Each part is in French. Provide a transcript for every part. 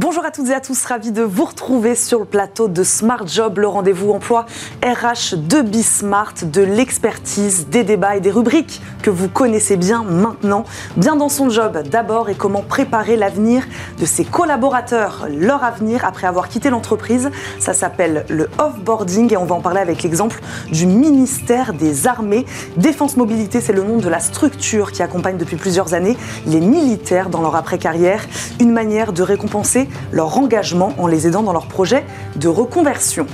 Bonjour à toutes et à tous, ravi de vous retrouver sur le plateau de Smart Job, le rendez-vous emploi RH de Bismart, de l'expertise, des débats et des rubriques que vous connaissez bien maintenant. Bien dans son job d'abord et comment préparer l'avenir de ses collaborateurs, leur avenir après avoir quitté l'entreprise. Ça s'appelle le offboarding et on va en parler avec l'exemple du ministère des Armées. Défense Mobilité, c'est le nom de la structure qui accompagne depuis plusieurs années les militaires dans leur après-carrière. Une manière de récompenser leur engagement en les aidant dans leur projet de reconversion.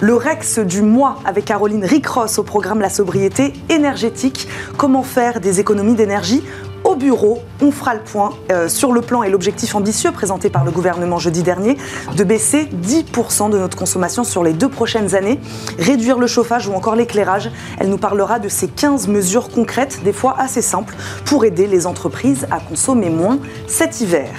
Le Rex du mois avec Caroline Ricross au programme La sobriété énergétique. Comment faire des économies d'énergie au bureau, on fera le point euh, sur le plan et l'objectif ambitieux présenté par le gouvernement jeudi dernier de baisser 10% de notre consommation sur les deux prochaines années, réduire le chauffage ou encore l'éclairage. Elle nous parlera de ces 15 mesures concrètes, des fois assez simples, pour aider les entreprises à consommer moins cet hiver.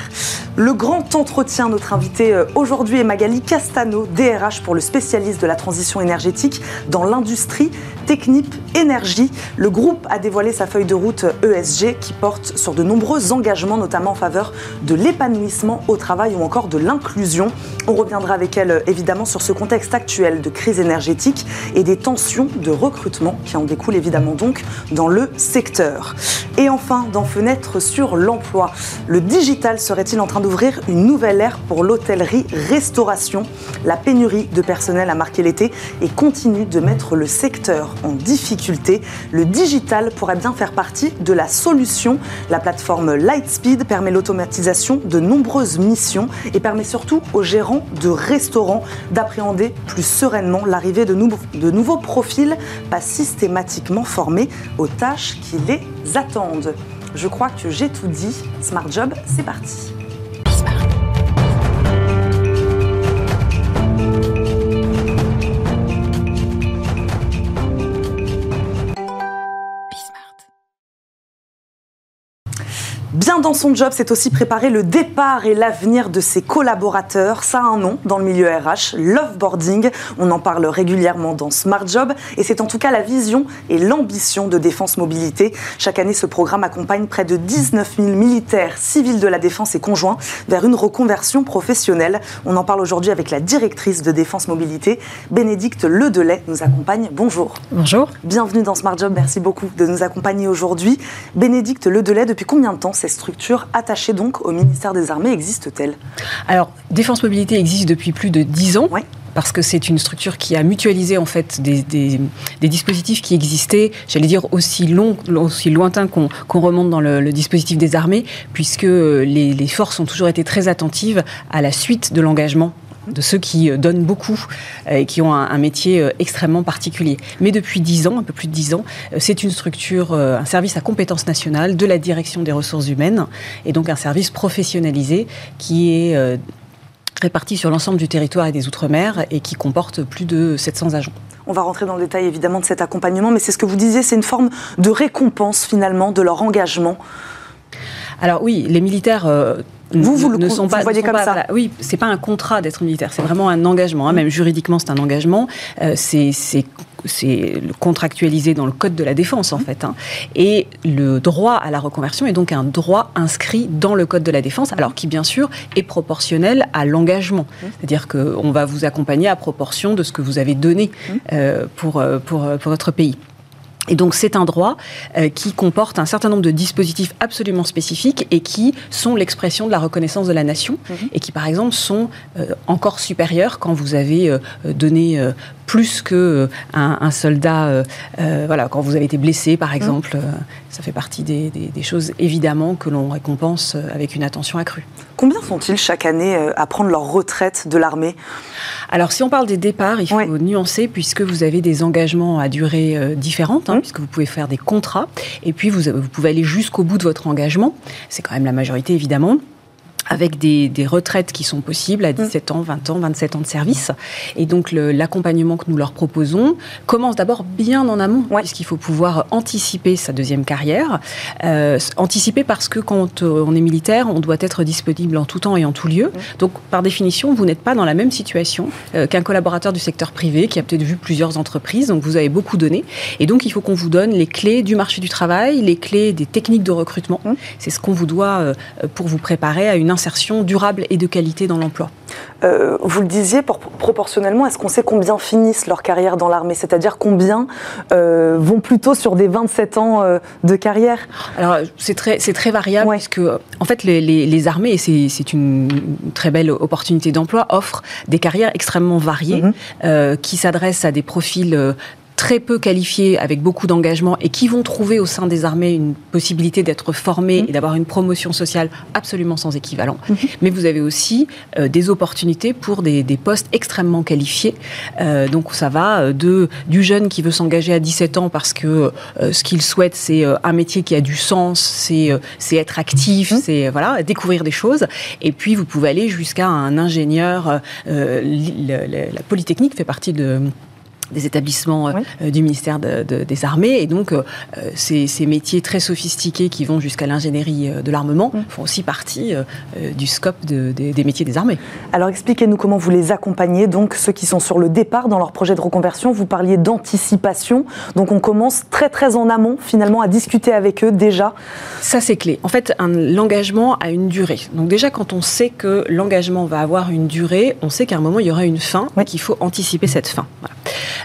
Le grand entretien, notre invité euh, aujourd'hui est Magali Castano, DRH pour le spécialiste de la transition énergétique dans l'industrie Technip Énergie. Le groupe a dévoilé sa feuille de route ESG qui porte sur de nombreux engagements, notamment en faveur de l'épanouissement au travail ou encore de l'inclusion. On reviendra avec elle évidemment sur ce contexte actuel de crise énergétique et des tensions de recrutement qui en découlent évidemment donc dans le secteur. Et enfin, dans Fenêtre sur l'emploi, le digital serait-il en train d'ouvrir une nouvelle ère pour l'hôtellerie-restauration La pénurie de personnel a marqué l'été et continue de mettre le secteur en difficulté. Le digital pourrait bien faire partie de la solution. La plateforme Lightspeed permet l'automatisation de nombreuses missions et permet surtout aux gérants de restaurants d'appréhender plus sereinement l'arrivée de, de nouveaux profils pas systématiquement formés aux tâches qui les attendent. Je crois que j'ai tout dit. Smart Job, c'est parti. Bien dans son job, c'est aussi préparer le départ et l'avenir de ses collaborateurs. Ça a un nom dans le milieu RH, l'offboarding. On en parle régulièrement dans Smart Job et c'est en tout cas la vision et l'ambition de Défense Mobilité. Chaque année, ce programme accompagne près de 19 000 militaires, civils de la défense et conjoints vers une reconversion professionnelle. On en parle aujourd'hui avec la directrice de Défense Mobilité, Bénédicte Ledelay, nous accompagne. Bonjour. Bonjour. Bienvenue dans Smart Job. Merci beaucoup de nous accompagner aujourd'hui. Bénédicte Ledelay, depuis combien de temps ces structures attachées donc au ministère des Armées existent-elles Alors, Défense Mobilité existe depuis plus de 10 ans. parce que c'est une structure qui a mutualisé en fait des, dispositifs qui existaient, j'allais dire aussi long, aussi lointains qu'on remonte dans le, dispositif des armées, puisque les, les, forces ont toujours été très attentives à la suite de l'engagement de ceux qui euh, donnent beaucoup euh, et qui ont un, métier euh, extrêmement particulier. Mais depuis dix ans, un peu plus de dix ans, c'est une structure, un service à compétence nationale de la direction des ressources humaines et donc un service professionnalisé qui est réparti sur l'ensemble du territoire et des Outre-mer et qui comporte plus de 700 agents. On va rentrer dans le détail évidemment de cet accompagnement, mais c'est ce que vous disiez, c'est une forme de récompense finalement de leur engagement. Alors oui, les militaires vous, vous ne sont pas, voyez comme ça voilà. Oui, c'est pas un contrat d'être militaire, c'est vraiment un engagement. Hein. Même juridiquement, c'est un engagement. Euh, c'est c'est contractualisé dans le code de la défense en mmh. fait. Hein. Et le droit à la reconversion est donc un droit inscrit dans le code de la défense, alors qui bien sûr est proportionnel à l'engagement. Mmh. C'est-à-dire qu'on va vous accompagner à proportion de ce que vous avez donné euh, pour, euh, pour, pour votre pays. Et donc c'est un droit euh, qui comporte un certain nombre de dispositifs absolument spécifiques et qui sont l'expression de la reconnaissance de la nation mhm. et qui par exemple sont euh, encore supérieurs quand vous avez euh, donné plus que un, soldat, voilà, quand vous avez été blessé par mhm. exemple. ça fait partie des, des choses évidemment que l'on récompense avec une attention accrue. Combien sont-ils chaque année à prendre leur retraite de l'armée? Alors, si on parle des départs, il faut nuancer puisque vous avez des engagements à durée euh, différente, hein, puisque vous pouvez faire des contrats, et puis vous, vous pouvez aller jusqu'au bout de votre engagement. C'est quand même la majorité, évidemment avec des, des, retraites qui sont possibles à 17 ans, 20 ans, 27 ans de service. Et donc l'accompagnement que nous leur proposons commence d'abord bien en amont, puisqu'il faut pouvoir anticiper sa deuxième carrière. Euh, anticiper parce que quand euh, on est militaire, on doit être disponible en tout temps et en tout lieu. Donc par définition, vous n'êtes pas dans la même situation euh, qu'un collaborateur du secteur privé qui a peut-être vu plusieurs entreprises, donc vous avez beaucoup donné. Et donc il faut qu'on vous donne les clés du marché du travail, les clés des techniques de recrutement. C'est ce qu'on vous doit pour vous préparer à une durable et de qualité dans l'emploi. Euh, vous le disiez, proportionnellement, est-ce qu'on sait combien finissent leur carrière dans l'armée? C'est-à-dire combien euh, vont plutôt sur des 27 ans euh, de carrière? Alors, c'est très, très variable, parce que, en fait, les, armées, et c'est une très belle opportunité d'emploi, offrent des carrières extrêmement variées mhm. qui s'adressent à des profils très peu qualifiés, avec beaucoup d'engagement, et qui vont trouver au sein des armées une possibilité d'être formés mmh. et d'avoir une promotion sociale absolument sans équivalent. Mmh. Mais vous avez aussi euh, des opportunités pour des, postes extrêmement qualifiés. Euh, donc ça va euh, de, du jeune qui veut s'engager à 17 ans parce que ce qu'il souhaite, c'est un métier qui a du sens, c'est être actif, mmh. c'est voilà, découvrir des choses. Et puis vous pouvez aller jusqu'à un ingénieur. la Polytechnique fait partie de des établissements euh, euh, du ministère des Armées. Et donc, euh, ces, métiers très sophistiqués qui vont jusqu'à l'ingénierie de l'armement font aussi partie du scope des métiers des armées. Alors, expliquez-nous comment vous les accompagnez, donc ceux qui sont sur le départ dans leur projet de reconversion. Vous parliez d'anticipation. Donc, on commence très, très en amont, finalement, à discuter avec eux déjà. Ça, c'est clé. En fait, l'engagement a une durée. Donc, déjà, quand on sait que l'engagement va avoir une durée, on sait qu'à un moment, il y aura une fin, et qu'il faut anticiper cette fin. Voilà.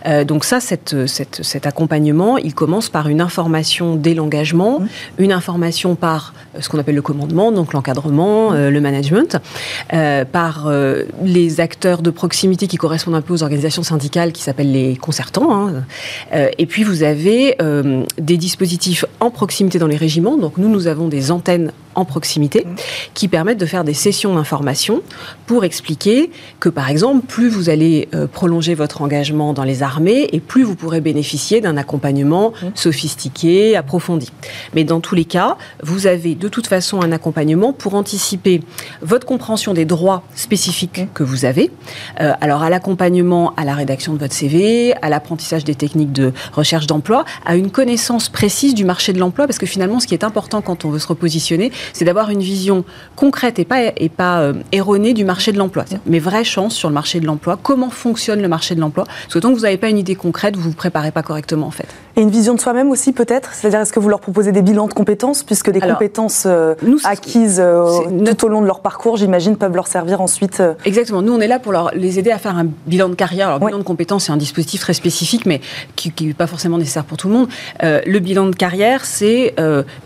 Euh, donc ça, cet accompagnement, il commence par une information dès l'engagement, mmh. une information par euh, ce qu'on appelle le commandement, donc l'encadrement, mmh. euh, le management, par les acteurs de proximité qui correspondent un peu aux organisations syndicales qui s'appellent les concertants. Hein. et puis vous avez des dispositifs en proximité dans les régiments. Donc nous, nous avons des antennes en proximité mmh. qui permettent de faire des sessions d'information pour expliquer que, par exemple, plus vous allez prolonger votre engagement dans les armées et plus vous pourrez bénéficier d'un accompagnement mmh. sophistiqué, approfondi. Mais dans tous les cas, vous avez de toute façon un accompagnement pour anticiper votre compréhension des droits spécifiques mmh. que vous avez. Euh, alors à l'accompagnement, à la rédaction de votre CV, à l'apprentissage des techniques de recherche d'emploi, à une connaissance précise du marché de l'emploi, parce que finalement, ce qui est important quand on veut se repositionner, c'est d'avoir une vision concrète et pas, et pas euh, erronée du marché de l'emploi. Mes vraies chances sur le marché de l'emploi, comment fonctionne le marché de l'emploi? Parce que tant que vous n'avez pas une idée concrète, vous vous préparez pas correctement en fait. Et une vision de soi-même aussi peut-être? C'est-à-dire est-ce que vous leur proposez des bilans de compétences puisque les compétences euh, acquises euh, tout au long de leur parcours, j'imagine, peuvent leur servir ensuite Exactement. Nous, on est là pour leur, les aider à faire un bilan de carrière. Alors, bilan de compétences, c'est un dispositif très spécifique, mais qui n'est pas forcément nécessaire pour tout le monde. le bilan de carrière, c'est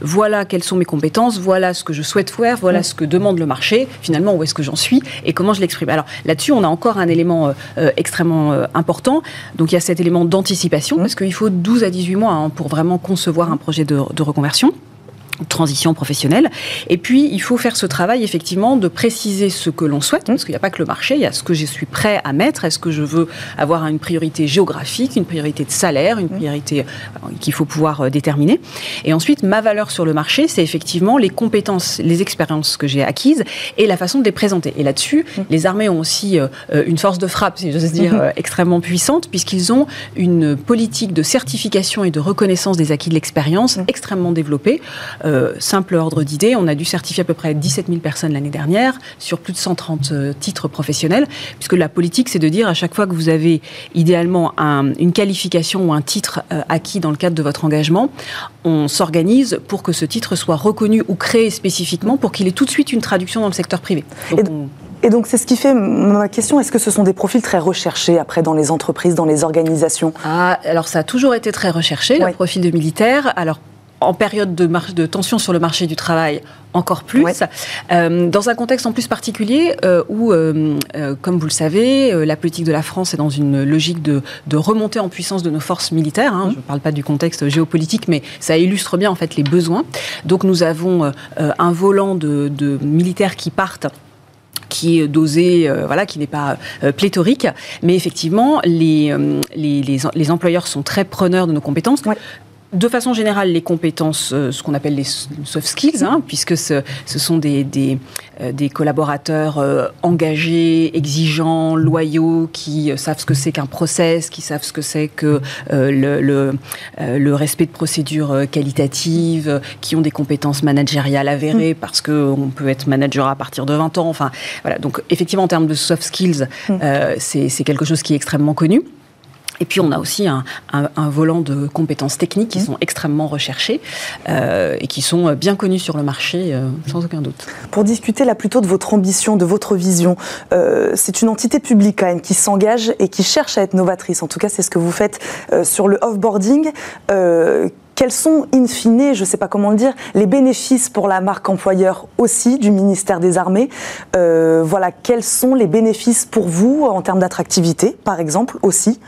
voilà quelles sont mes compétences, voilà ce que je souhaite faire, voilà ce que demande le marché, finalement où est-ce que j'en suis et comment je l'exprime. Alors là-dessus, on a encore un élément extrêmement important. Donc il y a cet élément d'anticipation, mmh. parce qu'il faut 12 à 18 mois hein, pour vraiment concevoir un projet de reconversion transition professionnelle. Et puis, il faut faire ce travail, effectivement, de préciser ce que l'on souhaite, parce qu'il n'y a pas que le marché, il y a ce que je suis prêt à mettre. Est-ce que je veux avoir une priorité géographique, une priorité de salaire, une priorité euh, qu'il faut pouvoir euh, déterminer? Et ensuite, ma valeur sur le marché, c'est effectivement les compétences, les expériences que j'ai acquises et la façon de les présenter. Et là-dessus, les armées ont aussi euh, une force de frappe, si j'ose dire, extrêmement puissante, puisqu'ils ont une politique de certification et de reconnaissance des acquis de l'expérience extrêmement développée. Euh, simple ordre d'idée, on a dû certifier à peu près 17 000 personnes l'année dernière sur plus de 130 euh, titres professionnels, puisque la politique, c'est de dire à chaque fois que vous avez idéalement une qualification ou un titre euh, acquis dans le cadre de votre engagement, on s'organise pour que ce titre soit reconnu ou créé spécifiquement pour qu'il ait tout de suite une traduction dans le secteur privé. et, donc, c'est ce qui fait ma question. Est-ce que ce sont des profils très recherchés après dans les entreprises, dans les organisations? Ah, Alors, ça a toujours été très recherché, le profil de militaire. Alors, en période de, de, tension sur le marché du travail, encore plus. Euh, dans un contexte en plus particulier euh, où, euh, comme vous le savez, la politique de la France est dans une logique de, de remontée en puissance de nos forces militaires. Hein. Mmh. Je ne parle pas du contexte géopolitique, mais ça illustre bien en fait les besoins. Donc nous avons un volant de, de militaires qui partent qui est dosé, voilà, qui n'est pas pléthorique. Mais effectivement, les, les, les, employeurs sont très preneurs de nos compétences de façon générale, les compétences, euh, ce qu'on appelle les soft skills, hein, puisque ce, sont des, des, euh, collaborateurs euh, engagés, exigeants, loyaux, qui savent ce que c'est qu'un process, qui savent ce que c'est que le, le, le, respect de procédures qualitatives, qui ont des compétences managériales avérées, mm. parce qu'on peut être manager à partir de 20 ans. Enfin, voilà. Donc, effectivement, en termes de soft skills, mm. c'est quelque chose qui est extrêmement connu. Et puis on a aussi un, volant de compétences techniques qui mmh. sont extrêmement recherchées euh, et qui sont bien connues sur le marché, euh, sans aucun doute. Pour discuter là plutôt de votre ambition, de votre vision, euh, c'est une entité publique quand même qui s'engage et qui cherche à être novatrice. En tout cas, c'est ce que vous faites sur le offboarding quels sont, in fine, je ne sais pas comment le dire, les bénéfices pour la marque employeur aussi du ministère des Armées? Voilà, quels sont les bénéfices pour vous en termes d'attractivité, par exemple, aussi?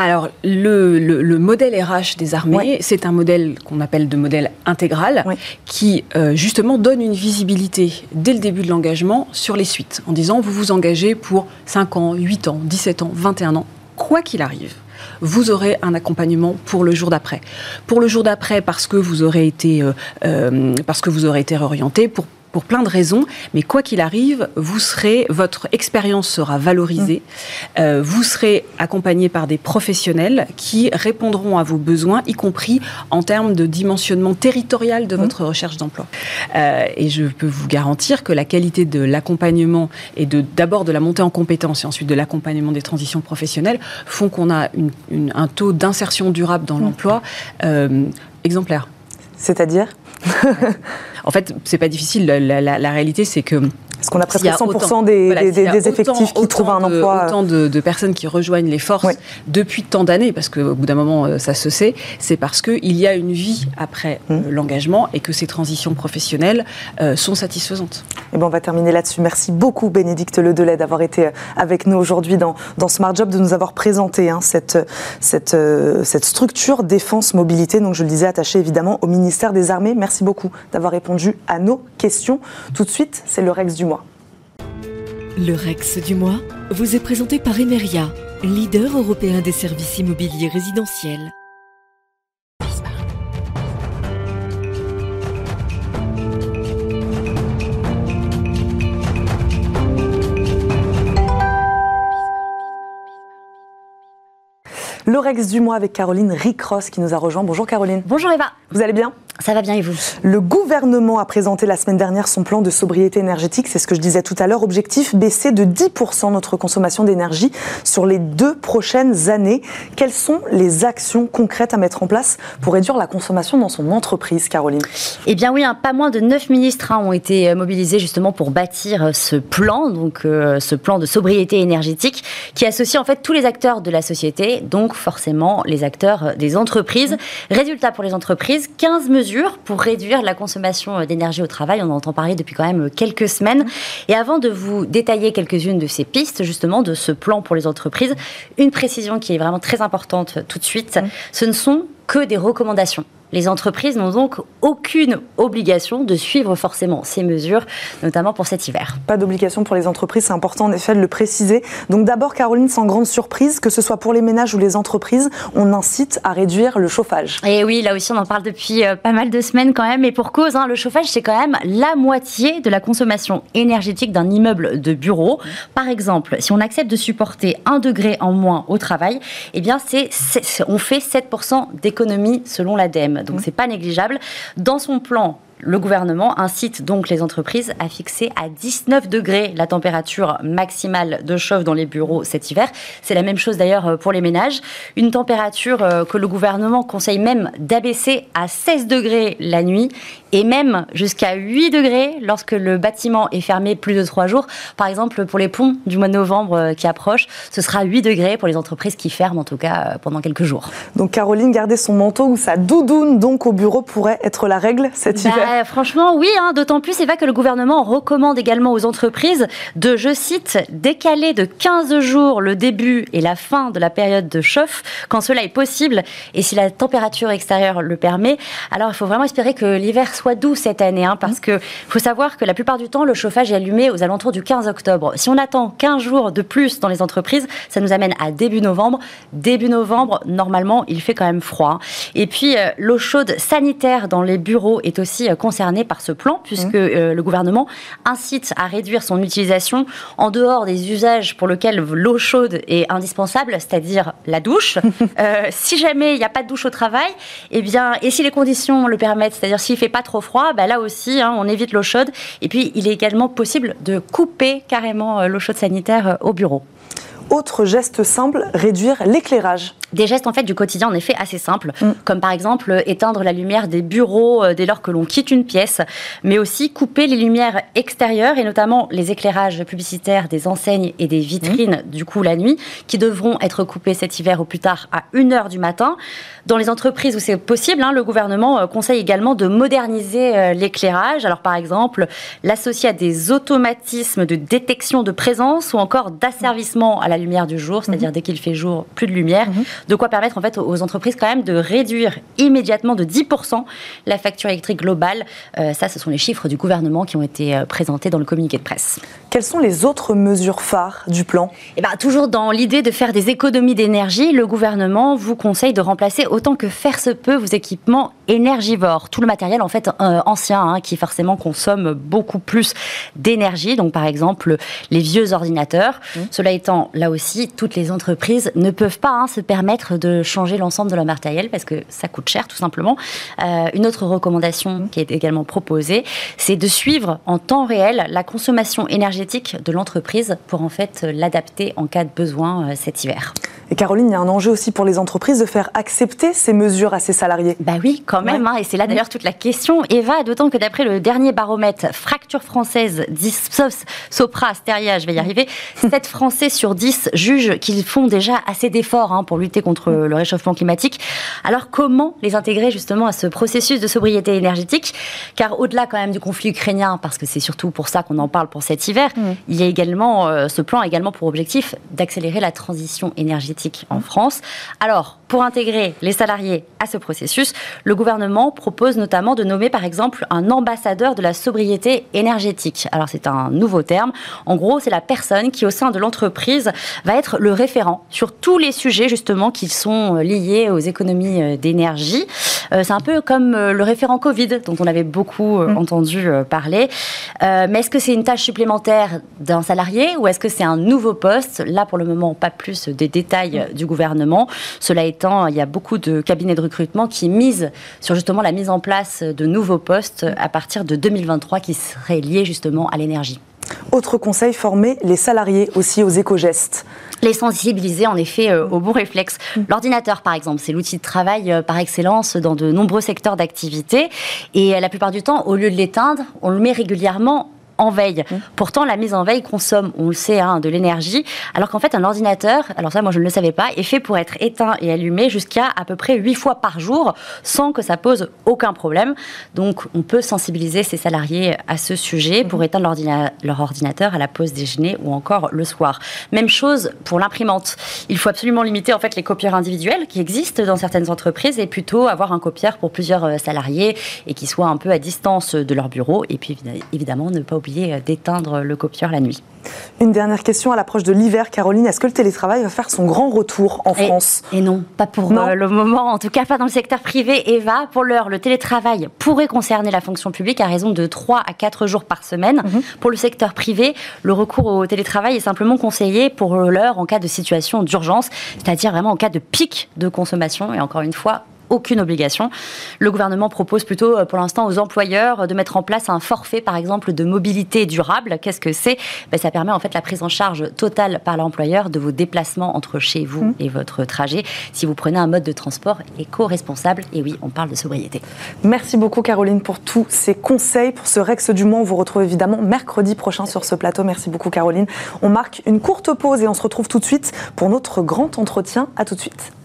Alors, le, modèle RH des armées, c'est un modèle qu'on appelle de modèle intégral, qui euh, justement donne une visibilité dès le début de l'engagement sur les suites, en disant vous vous engagez pour 5 ans, 8 ans, 17 ans, 21 ans, quoi qu'il arrive. Vous aurez un accompagnement pour le jour d'après. Pour le jour d'après, parce que vous aurez été, euh, euh, parce que vous aurez été réorienté, pour pour plein de raisons, mais quoi qu'il arrive, vous serez, votre expérience sera valorisée, mm. euh, vous serez accompagné par des professionnels qui répondront à vos besoins, y compris en termes de dimensionnement territorial de mm. votre recherche d'emploi. Euh, et je peux vous garantir que la qualité de l'accompagnement et de d'abord de la montée en compétences et ensuite de l'accompagnement des transitions professionnelles font qu'on a un taux d'insertion durable dans mm. l'emploi euh, exemplaire. C'est-à-dire? En fait, c'est pas difficile. la réalité, c'est que parce qu'on a presque 100% des, effectifs qui trouvent un emploi. Autant de, personnes qui rejoignent les forces depuis tant d'années, parce qu'au bout d'un moment, euh, ça se sait, c'est parce qu'il y a une vie après euh, mmh. l'engagement et que ces transitions professionnelles euh, sont satisfaisantes. Et eh ben on va terminer là-dessus. Merci beaucoup, Bénédicte Ledelay, d'avoir été avec nous aujourd'hui dans, dans, Smart Job, de nous avoir présenté hein, cette, cette, cette structure défense-mobilité, donc je le disais, attachée évidemment au ministère des Armées. Merci beaucoup d'avoir répondu à nos questions. Tout de suite, c'est le Rex du le Rex du mois vous est présenté par Emeria, leader européen des services immobiliers résidentiels. Le Rex du mois avec Caroline Ricross qui nous a rejoint. Bonjour Caroline. Bonjour Eva. Vous allez bien? Ça va bien et vous? Le gouvernement a présenté la semaine dernière son plan de sobriété énergétique, c'est ce que je disais tout à l'heure. Objectif baisser de 10% notre consommation d'énergie sur les deux prochaines années. Quelles sont les actions concrètes à mettre en place pour réduire la consommation dans son entreprise, Caroline? Eh bien oui, hein, pas moins de 9 ministres hein, ont été euh, mobilisés justement pour bâtir euh, ce plan, donc euh, ce plan de sobriété énergétique qui associe en fait tous les acteurs de la société, donc forcément les acteurs des entreprises. Résultat pour les entreprises, 15 mesures pour réduire la consommation euh, d'énergie au travail. On en entend parler depuis quand même euh, quelques semaines. Et avant de vous détailler quelques-unes de ces pistes, justement, de ce plan pour les entreprises, une précision qui est vraiment très importante euh, tout de suite, ce ne sont que des recommandations. Les entreprises n'ont donc aucune obligation de suivre forcément ces mesures, notamment pour cet hiver. Pas d'obligation pour les entreprises, c'est important en effet de le préciser. Donc d'abord, Caroline, sans grande surprise, que ce soit pour les ménages ou les entreprises, on incite à réduire le chauffage. Et oui, là aussi on en parle depuis euh, pas mal de semaines quand même, et pour cause, hein, le chauffage c'est quand même la moitié de la consommation énergétique d'un immeuble de bureau. Par exemple, si on accepte de supporter un degré en moins au travail, eh bien c'est, on fait 7% d'économie selon l'ADEME donc donc c'est pas négligeable. Dans son plan le gouvernement incite donc les entreprises à fixer à 19 degrés la température maximale de chauffe dans les bureaux cet hiver. C'est la même chose d'ailleurs pour les ménages. Une température euh, que le gouvernement conseille même d'abaisser à 16 degrés la nuit et même jusqu'à 8 degrés lorsque le bâtiment est fermé plus de 3 jours. Par exemple, pour les ponts du mois de novembre euh, qui approchent, ce sera 8 degrés pour les entreprises qui ferment en tout cas pendant quelques jours. Donc Caroline, garder son manteau ou sa doudoune donc au bureau pourrait être la règle cet bah, hiver franchement, oui, hein, d'autant plus, c'est vrai que le gouvernement recommande également aux entreprises de, je cite, décaler de 15 jours le début et la fin de la période de chauffe quand cela est possible et si la température extérieure le permet. Alors, il faut vraiment espérer que l'hiver soit doux cette année, hein, parce que faut savoir que la plupart du temps, le chauffage est allumé aux alentours du 15 octobre. Si on attend 15 jours de plus dans les entreprises, ça nous amène à début novembre. Début novembre, normalement, il fait quand même froid. Et puis, euh, l'eau chaude sanitaire dans les bureaux est aussi euh, concernés par ce plan, puisque mmh. euh, le gouvernement incite à réduire son utilisation en dehors des usages pour lesquels l'eau chaude est indispensable, c'est-à-dire la douche. Si jamais il n'y a pas de douche au travail, et eh bien, et si les conditions le permettent, c'est-à-dire s'il fait pas trop froid, bah là aussi, hein, on évite l'eau chaude. Et puis, il est également possible de couper carrément euh, l'eau chaude sanitaire au bureau. Autre geste simple, réduire l'éclairage des gestes en fait du quotidien en effet assez simples, mm. comme par exemple éteindre la lumière des bureaux euh, dès lors que l'on quitte une pièce, mais aussi couper les lumières extérieures et notamment les éclairages publicitaires des enseignes et des vitrines mm. du coup la nuit, qui devront être coupés cet hiver au plus tard à 1h du matin. Dans les entreprises où c'est possible, hein, le gouvernement euh, conseille également de moderniser euh, l'éclairage. Alors par exemple, l'associer à des automatismes de détection de présence ou encore d'asservissement à la lumière du jour, c'est-à-dire mm-hmm. dès qu'il fait jour, plus de lumière. Mm-hmm. De quoi permettre en fait aux entreprises quand même de réduire immédiatement de 10% la facture électrique globale. Euh, ça, ce sont les chiffres du gouvernement qui ont été présentés dans le communiqué de presse. Quelles sont les autres mesures phares du plan? Eh ben, Toujours dans l'idée de faire des économies d'énergie, le gouvernement vous conseille de remplacer autant que faire se peut vos équipements énergivores. Tout le matériel en fait euh, ancien hein, qui forcément consomme beaucoup plus d'énergie. Donc par exemple les vieux ordinateurs. Mmh. Cela étant, là aussi, toutes les entreprises ne peuvent pas hein, se permettre de changer l'ensemble de leur matériel parce que ça coûte cher tout simplement. Euh, une autre recommandation qui est également proposée, c'est de suivre en temps réel la consommation énergétique de l'entreprise pour en fait l'adapter en cas de besoin euh, cet hiver. Et Caroline, il y a un enjeu aussi pour les entreprises de faire accepter ces mesures à ses salariés. Bah oui, quand même. Hein, et c'est là d'ailleurs toute la question. Eva, d'autant que d'après le dernier baromètre Fracture française, 10, Sopra, Steria, je vais y arriver, 7 Français sur 10 jugent qu'ils font déjà assez d'efforts hein, pour lutter contre le réchauffement climatique. Alors comment les intégrer justement à ce processus de sobriété énergétique? Car au-delà quand même du conflit ukrainien, parce que c'est surtout pour ça qu'on en parle pour cet hiver, mm. il y a également, euh, ce plan a également pour objectif d'accélérer la transition énergétique en France. Alors, pour intégrer les salariés à ce processus, le gouvernement propose notamment de nommer par exemple un ambassadeur de la sobriété énergétique. Alors c'est un nouveau terme. En gros, c'est la personne qui au sein de l'entreprise va être le référent sur tous les sujets justement qui sont liés aux économies euh, d'énergie. Euh, c'est un peu comme euh, le référent Covid dont on avait beaucoup mm. entendu parler. mais est-ce que c'est une tâche supplémentaire d'un salarié ou est-ce que c'est un nouveau poste? Là pour le moment, pas plus des détails du gouvernement. Cela est il y a beaucoup de cabinets de recrutement qui misent sur justement la mise en place de nouveaux postes à partir de 2023 qui seraient liés justement à l'énergie. Autre conseil, former les salariés aussi aux éco-gestes. Les sensibiliser en effet euh, au bon réflexe. L'ordinateur, par exemple, c'est l'outil de travail euh, par excellence dans de nombreux secteurs d'activité. Et euh, la plupart du temps, au lieu de l'éteindre, on le met régulièrement en veille. Mmh. Pourtant, la mise en veille consomme, on le sait, hein, de l'énergie, alors qu'en fait, un ordinateur, alors ça, moi, je ne le savais pas, est fait pour être éteint et allumé jusqu'à à peu près 8 fois par jour, sans que ça pose aucun problème. Donc, on peut sensibiliser ses salariés à ce sujet pour mmh. éteindre leur ordinateur à la pause déjeuner ou encore le soir. Même chose pour l'imprimante. Il faut absolument limiter en fait les copieurs individuels qui existent dans certaines entreprises et plutôt avoir un copieur pour plusieurs euh, salariés et qui soit un peu à distance de leur bureau. Et puis évidemment, ne pas oublier euh, d'éteindre le copieur la nuit. Une dernière question à l'approche de l'hiver, Caroline. Est-ce que le télétravail va faire son grand retour en France? Et non, pas pour euh, le moment, en tout cas pas dans le secteur privé. Eva, pour l'heure, le télétravail pourrait concerner la fonction publique à raison de 3 à 4 jours par semaine. Mhm. Pour le secteur privé, le recours au télétravail est simplement conseillé pour l'heure en cas de situation d'urgence, c'est-à-dire vraiment en cas de pic de consommation. Et encore une fois, aucune obligation. Le gouvernement propose plutôt euh, pour l'instant aux employeurs de mettre en place un forfait, par exemple, de mobilité durable. Qu'est-ce que c'est? Ben, Ça permet en fait la prise en charge totale par l'employeur de vos déplacements entre chez vous mmh. et votre trajet si vous prenez un mode de transport éco-responsable. Et oui, on parle de sobriété. Merci beaucoup Caroline pour tous ces conseils. Pour ce Rex du Mans, on vous retrouve évidemment mercredi prochain sur ce plateau. Merci beaucoup Caroline. On marque une courte pause et on se retrouve tout de suite pour notre grand entretien. À tout de suite.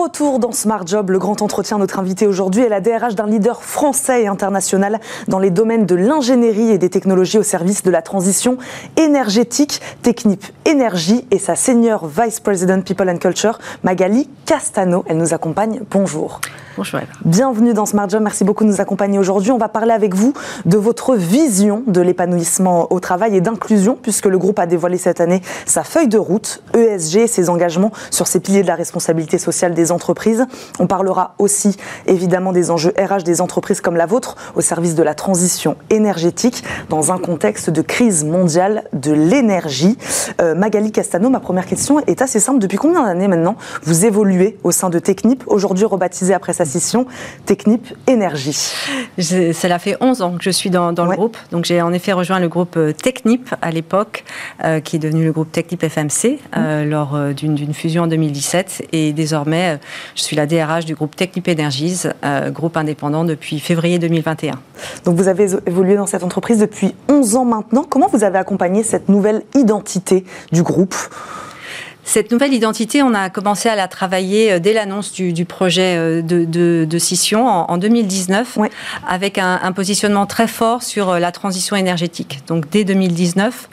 Retour dans Smart Job, le grand entretien, notre invité aujourd'hui est la DRH d'un leader français et international dans les domaines de l'ingénierie et des technologies au service de la transition énergétique, Technip Énergie et sa senior vice president People and Culture, Magali Castano. Elle nous accompagne. Bonjour. Bonjour. Bienvenue dans Smart Job. Merci beaucoup de nous accompagner aujourd'hui. On va parler avec vous de votre vision de l'épanouissement au travail et d'inclusion, puisque le groupe a dévoilé cette année sa feuille de route, ESG, ses engagements sur ses piliers de la responsabilité sociale des entreprises entreprises. On parlera aussi évidemment des enjeux RH des entreprises comme la vôtre au service de la transition énergétique dans un contexte de crise mondiale de l'énergie. Euh, Magali Castano, ma première question est assez simple. Depuis combien d'années maintenant vous évoluez au sein de Technip, aujourd'hui rebaptisé après sa scission Technip Énergie? Cela fait 11 ans que je suis dans, le groupe. Donc j'ai en effet rejoint le groupe euh, Technip à l'époque, euh, qui est devenu le groupe Technip FMC mmh. lors d'une fusion en 2017. Et désormais, je suis la DRH du groupe Technip Energies, groupe indépendant depuis février 2021. Donc vous avez évolué dans cette entreprise depuis 11 ans maintenant. Comment vous avez accompagné cette nouvelle identité du groupe? Cette nouvelle identité, on a commencé à la travailler euh, dès l'annonce du, projet euh, de, scission en, 2019, avec un, positionnement très fort sur euh, la transition énergétique. Donc dès 2019,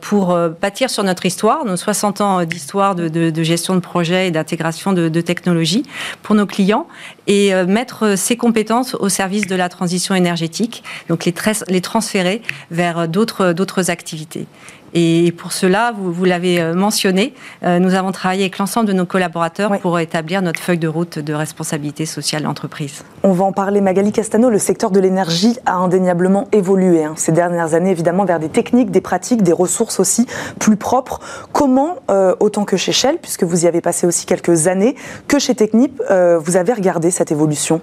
pour bâtir sur notre histoire, nos 60 ans d'histoire de, gestion de projet et d'intégration de, technologies pour nos clients, et mettre ces compétences au service de la transition énergétique, donc les, les transférer vers d'autres activités. Et pour cela, vous, vous l'avez euh, mentionné, euh, nous avons travaillé avec l'ensemble de nos collaborateurs pour établir notre feuille de route de responsabilité sociale d'entreprise. On va en parler. Magali Castano, le secteur de l'énergie a indéniablement évolué hein, ces dernières années, évidemment, vers des techniques, des pratiques, des ressources aussi plus propres. Comment, euh, autant que chez Shell, puisque vous y avez passé aussi quelques années, que chez Technip, vous avez regardé cette évolution?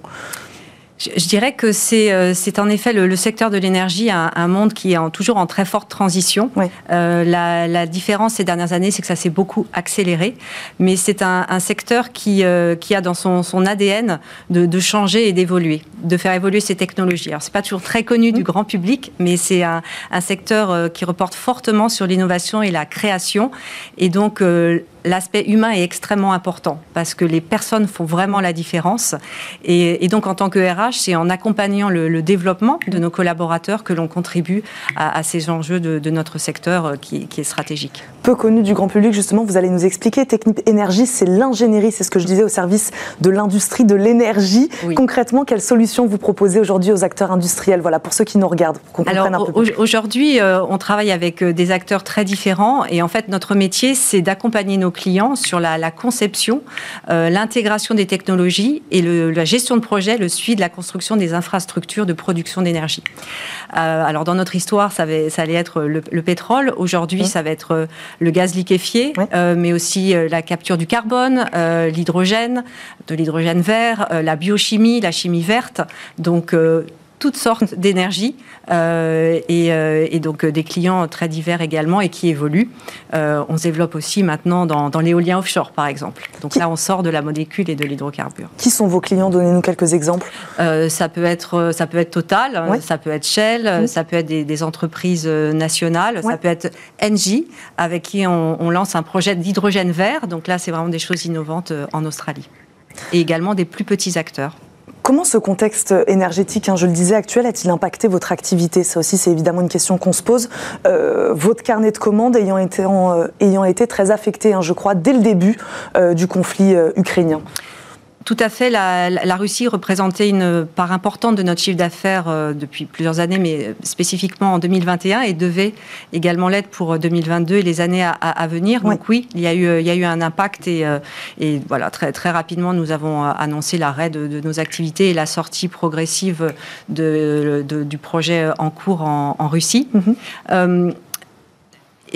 Je, dirais que c'est euh, en effet le, secteur de l'énergie, un, un, monde qui est en, toujours en très forte transition. Euh, la, la, différence ces dernières années, c'est que ça s'est beaucoup accéléré, mais c'est un, un, secteur qui, euh, qui a dans son, son ADN de, de changer et d'évoluer, de faire évoluer ses technologies. Alors c'est pas toujours très connu du grand public, mais c'est un, un, secteur qui reporte fortement sur l'innovation et la création, et donc l'aspect humain est extrêmement important parce que les personnes font vraiment la différence. Et, donc, en tant que RH, c'est en accompagnant le, développement de nos collaborateurs que l'on contribue à, ces enjeux de, notre secteur euh, qui, est stratégique. Peu connu du grand public, justement, vous allez nous expliquer. Technique Énergie, c'est l'ingénierie, c'est ce que je disais au service de l'industrie de l'énergie. Concrètement, quelles solutions vous proposez aujourd'hui aux acteurs industriels? Voilà, pour ceux qui nous regardent, qu'on comprenne un peu plus. Aujourd'hui, euh, on travaille avec euh, des acteurs très différents et en fait, notre métier, c'est d'accompagner nos clients sur la, conception, euh, l'intégration des technologies et la gestion de projet, le suivi de la construction des infrastructures de production d'énergie. Euh, alors dans notre histoire, ça, ça allait être le, pétrole. Aujourd'hui, mmh. ça va être euh, le gaz liquéfié, mais aussi la capture du carbone, l'hydrogène, de l'hydrogène vert, la biochimie, la chimie verte. Donc toutes sortes d'énergie euh, euh, et, donc euh, des clients très divers également et qui évoluent. on se développe aussi maintenant dans, l'éolien offshore, par exemple. Donc là, on sort de la molécule et de l'hydrocarbure. Qui sont vos clients? Donnez-nous quelques exemples. ça peut être ça peut être Total, ça peut être Shell, ça peut être des, entreprises nationales, ça peut être Engie avec qui on, on lance un projet d'hydrogène vert. Donc là, c'est vraiment des choses innovantes en Australie et également des plus petits acteurs. Comment ce contexte énergétique, hein, je le disais, actuel, a-t-il impacté votre activité? Ça aussi, c'est évidemment une question qu'on se pose. Euh, votre carnet de commandes ayant été, euh, très affecté, hein, je crois, dès le début euh, du conflit ukrainien. Tout à fait. La, Russie représentait une part importante de notre chiffre d'affaires euh, depuis plusieurs années, mais spécifiquement en 2021 et devait également l'être pour 2022 et les années à, venir. Donc oui, il y, a eu, il y a eu un impact et, euh, et voilà, très, très rapidement, nous avons annoncé l'arrêt de, nos activités et la sortie progressive de, du projet en cours en, Russie. Mm-hmm. Euh,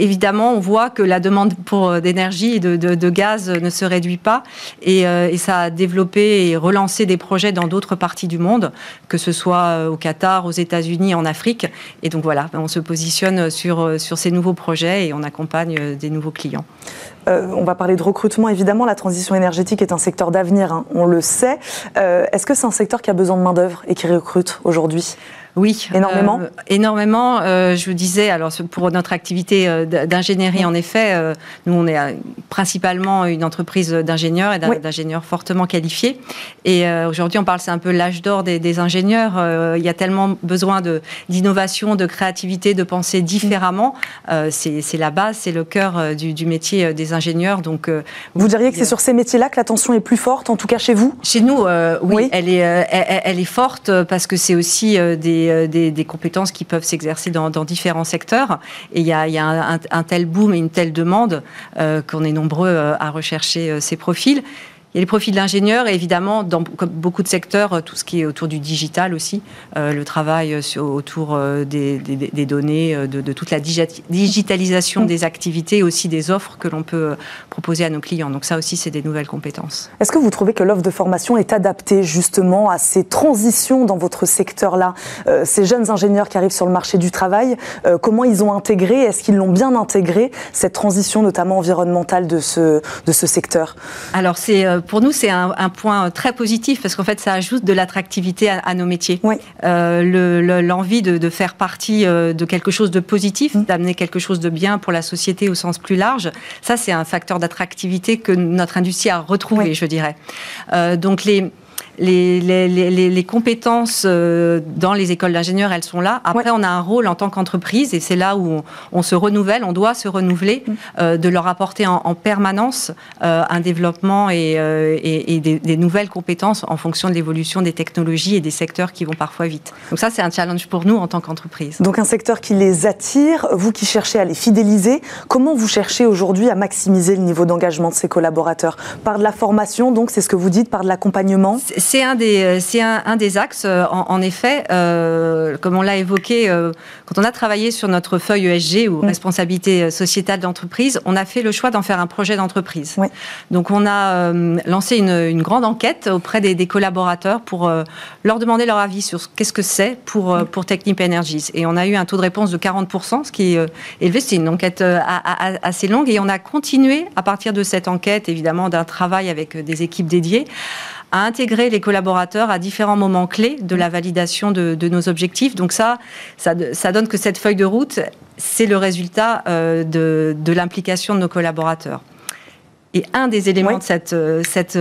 évidemment, on voit que la demande pour euh, d'énergie et de, gaz ne se réduit pas, euh, et, ça a développé et relancé des projets dans d'autres parties du monde, que ce soit euh, au Qatar, aux États-Unis, en Afrique. Et donc voilà, on se positionne sur, sur ces nouveaux projets et on accompagne des nouveaux clients. on va parler de recrutement. Évidemment, la transition énergétique est un secteur d'avenir, hein, on le sait. Est-ce que c'est un secteur qui a besoin de main-d'œuvre et qui recrute aujourd'hui? Oui, énormément. Euh, énormément. Euh, je vous disais, alors pour notre activité euh, d'ingénierie, en effet, nous on est principalement une entreprise d'ingénieurs et d'ingénieurs fortement qualifiés. Et aujourd'hui, on parle, c'est un peu l'âge d'or des, ingénieurs. il y a tellement besoin d'innovation, de, créativité, de penser différemment. c'est la base, c'est le cœur du, métier des ingénieurs. Donc, vous diriez que c'est sur ces métiers-là que la tension est plus forte, en tout cas chez vous? Chez nous, oui, Elle, est, elle, est forte parce que c'est aussi des euh, des, compétences qui peuvent s'exercer dans, différents secteurs. Et il y a, un, tel boom et une telle demande euh, qu'on est nombreux euh, à rechercher ces profils. Il y a les profils d'ingénieurs et évidemment, dans comme beaucoup de secteurs, euh, tout ce qui est autour du digital aussi, euh, le travail sur, autour euh, des, des, des, données, de, de, toute la digitalisation des activités et aussi des offres que l'on peut proposer à nos clients. Donc ça aussi, c'est des nouvelles compétences. Est-ce que vous trouvez que l'offre de formation est adaptée justement à ces transitions dans votre secteur-là euh, Ces jeunes ingénieurs qui arrivent sur le marché du travail, euh, comment ils ont intégré, est-ce qu'ils l'ont bien intégré, cette transition notamment environnementale de ce, de ce secteur? Alors c'est pour nous, c'est un, un, point très positif parce qu'en fait, ça ajoute de l'attractivité à, à, nos métiers. Oui. Euh, L'envie le, de, de, faire partie euh, de quelque chose de positif, mmh. d'amener quelque chose de bien pour la société au sens plus large, ça, c'est un facteur d'attractivité que notre industrie a retrouvé, oui. je dirais. Euh, donc les les, les, les, les compétences euh, dans les écoles d'ingénieurs, elles sont là. Après, ouais. on a un rôle en tant qu'entreprise, et c'est là où on, on, se renouvelle, on doit se renouveler, mmh. euh, de leur apporter en, en permanence euh, un développement et, euh, et, et des, des, nouvelles compétences en fonction de l'évolution des technologies et des secteurs qui vont parfois vite. Donc ça, c'est un challenge pour nous en tant qu'entreprise. Donc un secteur qui les attire, vous qui cherchez à les fidéliser, comment vous cherchez aujourd'hui à maximiser le niveau d'engagement de ces collaborateurs? Par de la formation, donc c'est ce que vous dites, par de l'accompagnement? C'est un des, c'est un, un, des axes. En, en effet, euh, comme on l'a évoqué, euh, quand on a travaillé sur notre feuille ESG ou responsabilité sociétale d'entreprise, on a fait le choix d'en faire un projet d'entreprise. Oui. Donc, on a euh, lancé une, une, grande enquête auprès des, des collaborateurs pour euh, leur demander leur avis sur qu'est-ce que c'est pour pour Technip Energies. Et on a eu un taux de réponse de 40%, ce qui est élevé. C'est une enquête assez longue et on a continué à partir de cette enquête, évidemment, d'un travail avec des équipes dédiées à intégrer les collaborateurs à différents moments clés de la validation de, de nos objectifs. Donc ça, ça, ça, donne que cette feuille de route, c'est le résultat euh, de, de l'implication de nos collaborateurs. Et un des éléments oui. de cette, euh, cette,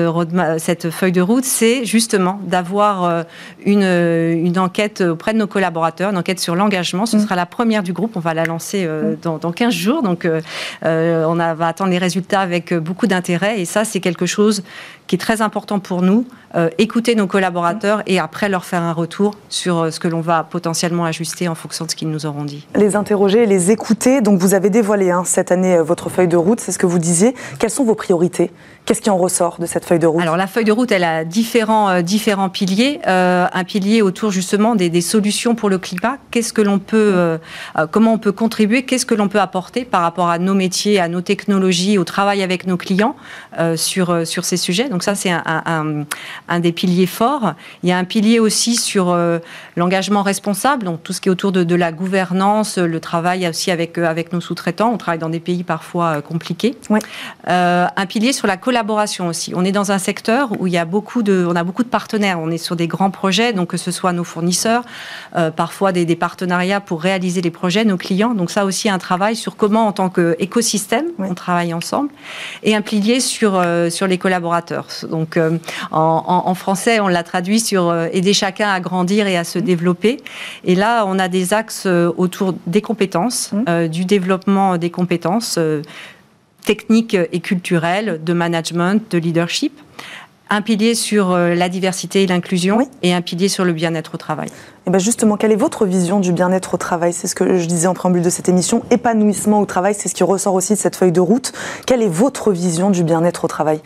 cette, feuille de route, c'est justement d'avoir euh, une, une, enquête auprès de nos collaborateurs, une enquête sur l'engagement. Ce mmh. sera la première du groupe. On va la lancer mmh. dans, dans 15 jours. Donc, euh, on a, va attendre les résultats avec beaucoup d'intérêt. Et ça, c'est quelque chose qui est très important pour nous. Euh, écouter nos collaborateurs et après leur faire un retour sur ce que l'on va potentiellement ajuster en fonction de ce qu'ils nous auront dit. Les interroger, les écouter. Donc, vous avez dévoilé hein, cette année votre feuille de route. C'est ce que vous disiez. Quelles sont vos priorités? Qu'est-ce qui en ressort de cette feuille de route? Alors la feuille de route, elle a différents, euh, différents piliers. Euh, un pilier autour justement des, des solutions pour le climat. Qu'est-ce que l'on peut, euh, comment on peut contribuer? Qu'est-ce que l'on peut apporter par rapport à nos métiers, à nos technologies, au travail avec nos clients euh, sur sur ces sujets? Donc ça, c'est un, un, un, des piliers forts. Il y a un pilier aussi sur euh, l'engagement responsable, donc tout ce qui est autour de, de, la gouvernance, le travail aussi avec avec nos sous-traitants. On travaille dans des pays parfois compliqués. Oui. un pilier sur la collaboration aussi. On est dans un secteur où il y a beaucoup de, on a beaucoup de partenaires. On est sur des grands projets, donc que ce soit nos fournisseurs, euh, parfois des, des, partenariats pour réaliser les projets, nos clients. Donc ça aussi un travail sur comment, en tant qu'écosystème, on travaille ensemble, et un pilier sur euh, sur les collaborateurs. Donc euh, en, en, en, français, on l'a traduit sur euh, aider chacun à grandir et à se développer. Et là, on a des axes euh, autour des compétences, mmh. du développement des compétences techniques et culturelles, de management, de leadership. Un pilier sur la diversité et l'inclusion oui. et un pilier sur le bien-être au travail. Et bien justement, quelle est votre vision du bien-être au travail? C'est ce que je disais en préambule de cette émission. Épanouissement au travail, c'est ce qui ressort aussi de cette feuille de route. Quelle est votre vision du bien-être au travail?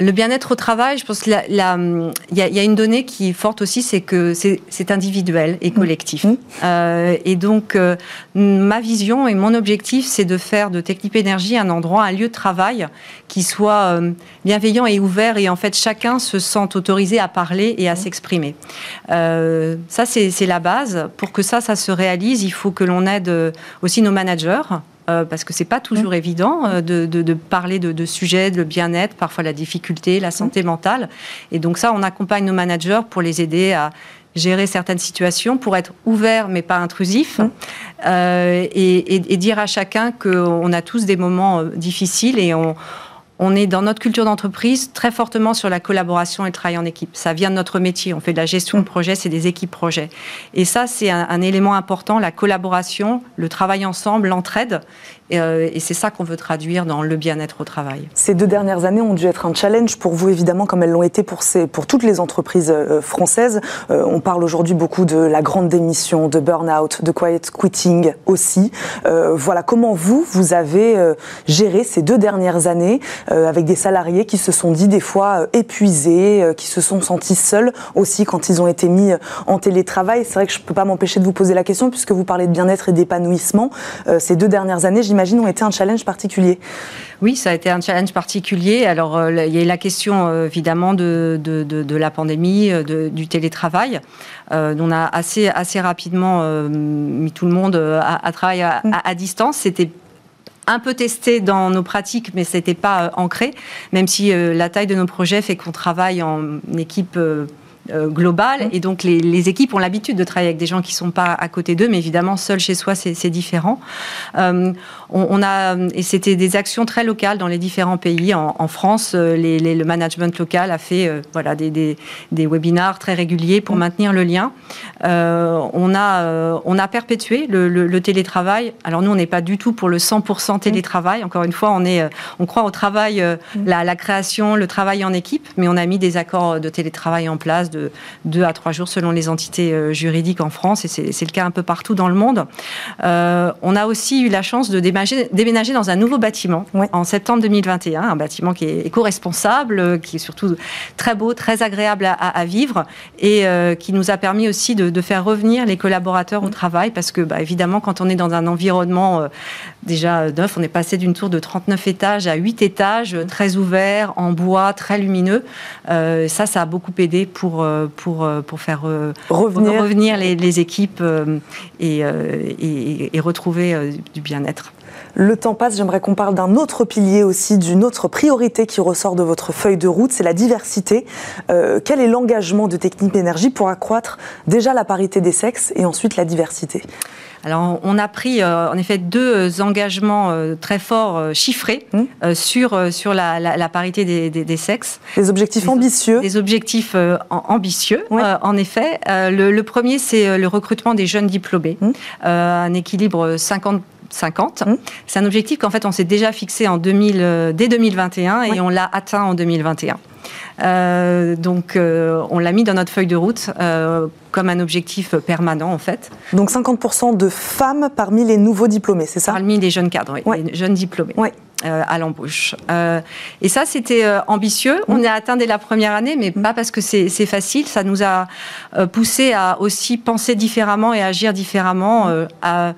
Le bien-être au travail, je pense qu'il y, y, a une donnée qui est forte aussi, c'est que c'est individuel et collectif. Mmh. Euh, et donc, euh, ma vision et mon objectif, c'est de faire de Technip Énergie un endroit, un lieu de travail qui soit euh, bienveillant et ouvert et en fait chacun se sent autorisé à parler et à mmh. s'exprimer. Ça, c'est c'est la base. Pour que ça, ça se réalise, il faut que l'on aide euh, aussi nos managers. Euh, parce que c'est pas toujours mmh. évident euh, de, de, de, parler de, de sujets, de bien-être, parfois la difficulté, la santé mmh. mentale. Et donc ça, on accompagne nos managers pour les aider à gérer certaines situations, pour être ouverts mais pas intrusifs, mmh. euh, et, et, et, dire à chacun qu'on a tous des moments difficiles et on on est dans notre culture d'entreprise très fortement sur la collaboration et le travail en équipe. Ça vient de notre métier. On fait de la gestion de projet, c'est des équipes projets. Et ça, c'est un, élément important, la collaboration, le travail ensemble, l'entraide. Et, euh, et c'est ça qu'on veut traduire dans le bien-être au travail. Ces deux dernières années ont dû être un challenge pour vous, évidemment, comme elles l'ont été pour, toutes les entreprises euh, françaises. Euh, on parle aujourd'hui beaucoup de la grande démission, de burn-out, de quiet quitting aussi. Voilà, comment vous, vous avez géré ces deux dernières années avec des salariés qui se sont dit des fois épuisés, qui se sont sentis seuls aussi quand ils ont été mis en télétravail. C'est vrai que je ne peux pas m'empêcher de vous poser la question puisque vous parlez de bien-être et d'épanouissement. ces deux dernières années, j'imagine, ont été un challenge particulier. Oui, ça a été un challenge particulier. Alors, euh, il y a la question euh, évidemment de, de, la pandémie, euh, du télétravail. on a assez, assez rapidement mis tout le monde à, travailler mm. à, distance. C'était un peu testé dans nos pratiques, mais ce n'était pas ancré, même si la taille de nos projets fait qu'on travaille en équipe euh, global Et donc, les, équipes ont l'habitude de travailler avec des gens qui ne sont pas à côté d'eux, mais évidemment, seul chez soi, c'est différent. Euh, on, a, et c'était des actions très locales dans les différents pays. En, France, euh, le management local a fait voilà, des, des, webinars très réguliers pour maintenir le lien. on, a, on a perpétué le, télétravail. Alors, nous, on n'est pas du tout pour le 100% télétravail. Encore une fois, on, est, on croit au travail, la, la création, le travail en équipe, mais on a mis des accords de télétravail en place de deux à trois jours selon les entités euh, juridiques en France, et c'est le cas un peu partout dans le monde. Euh, on a aussi eu la chance de déménager, déménager dans un nouveau bâtiment en septembre 2021, un bâtiment qui est éco-responsable, euh, qui est surtout très beau, très agréable à, vivre, et qui nous a permis aussi de, faire revenir les collaborateurs au travail, parce que bah, évidemment, quand on est dans un environnement déjà neuf, on est passé d'une tour de 39 étages à 8 étages, très ouvert, en bois, très lumineux. ça, ça a beaucoup aidé pour pour, euh, pour faire euh, revenir, revenir les, équipes et, et, retrouver du bien-être. Le temps passe, j'aimerais qu'on parle d'un autre pilier aussi, d'une autre priorité qui ressort de votre feuille de route, c'est la diversité. quel est l'engagement de Technip Énergie pour accroître déjà la parité des sexes et ensuite la diversité? Alors, on a pris euh, en effet deux engagements euh, très forts, euh, chiffrés, mmh. sur, sur la, parité des, sexes. Des objectifs ambitieux. Des objectifs ambitieux, en effet. Le, premier, c'est le recrutement des jeunes diplômés. Mmh. un équilibre 50 50. Mmh. C'est un objectif qu'en fait on s'est déjà fixé en 2000, dès 2021 et on l'a atteint en 2021. Euh, donc, euh, on l'a mis dans notre feuille de route euh, comme un objectif permanent, en fait. Donc, 50% de femmes parmi les nouveaux diplômés, c'est ça? Parmi les jeunes cadres, oui, les jeunes diplômés. à l'embauche. et ça, c'était ambitieux. On mmh. a atteint dès la première année, mais mmh. pas parce que c'est facile. Ça nous a poussé à aussi penser différemment et agir différemment, à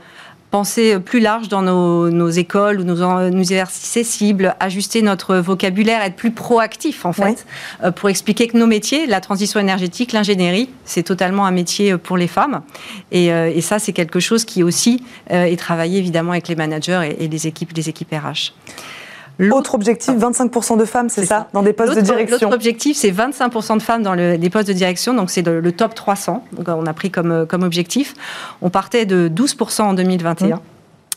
penser plus large dans nos, écoles ou nos, universités cibles, ajuster notre vocabulaire, être plus proactif en fait, euh, pour expliquer que nos métiers, la transition énergétique, l'ingénierie, c'est totalement un métier euh, pour les femmes. Et, euh, ça, c'est quelque chose qui aussi est travaillé évidemment avec les managers et, les équipes, les équipes RH. L'autre objectif, 25% de femmes, c'est ça, dans des postes de direction L'autre objectif, c'est 25% de femmes dans les postes de direction, donc c'est le, top 300. Donc on a pris comme, comme objectif. On partait de 12% en 2021.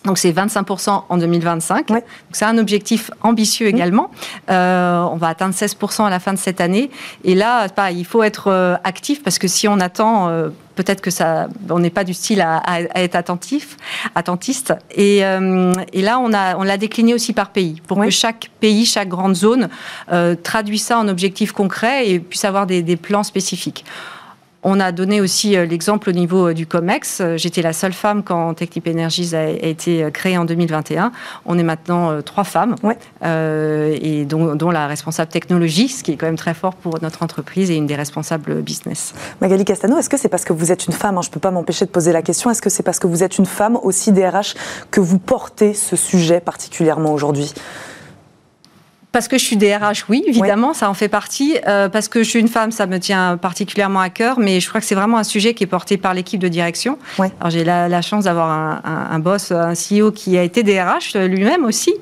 Donc c'est 25% en 2025. c'est un objectif ambitieux également. Euh, on va atteindre 16% à la fin de cette année. Et là, il faut être euh, actif parce que si on attend, euh, peut-être que ça, on n'est pas du style à, être attentif, attentiste. Et, et là, on a, on l'a décliné aussi par pays pour que chaque pays, chaque grande zone traduise ça en objectifs concrets et puisse avoir des, des plans spécifiques. On a donné aussi euh, l'exemple au niveau euh, du COMEX. Euh, j'étais la seule femme quand Technip Energies a, été créée en 2021. On est maintenant trois femmes, et dont, la responsable technologie, ce qui est quand même très fort pour notre entreprise et une des responsables business. Magali Castano, est-ce que c'est parce que vous êtes une femme? Hein, Je ne peux pas m'empêcher de poser la question. Est-ce que c'est parce que vous êtes une femme aussi DRH que vous portez ce sujet particulièrement aujourd'hui? Parce que je suis DRH, oui, évidemment, ça en fait partie. Euh, parce que je suis une femme, ça me tient particulièrement à cœur, mais je crois que c'est vraiment un sujet qui est porté par l'équipe de direction. Alors j'ai la, chance d'avoir un, boss, un CEO qui a été DRH lui-même aussi,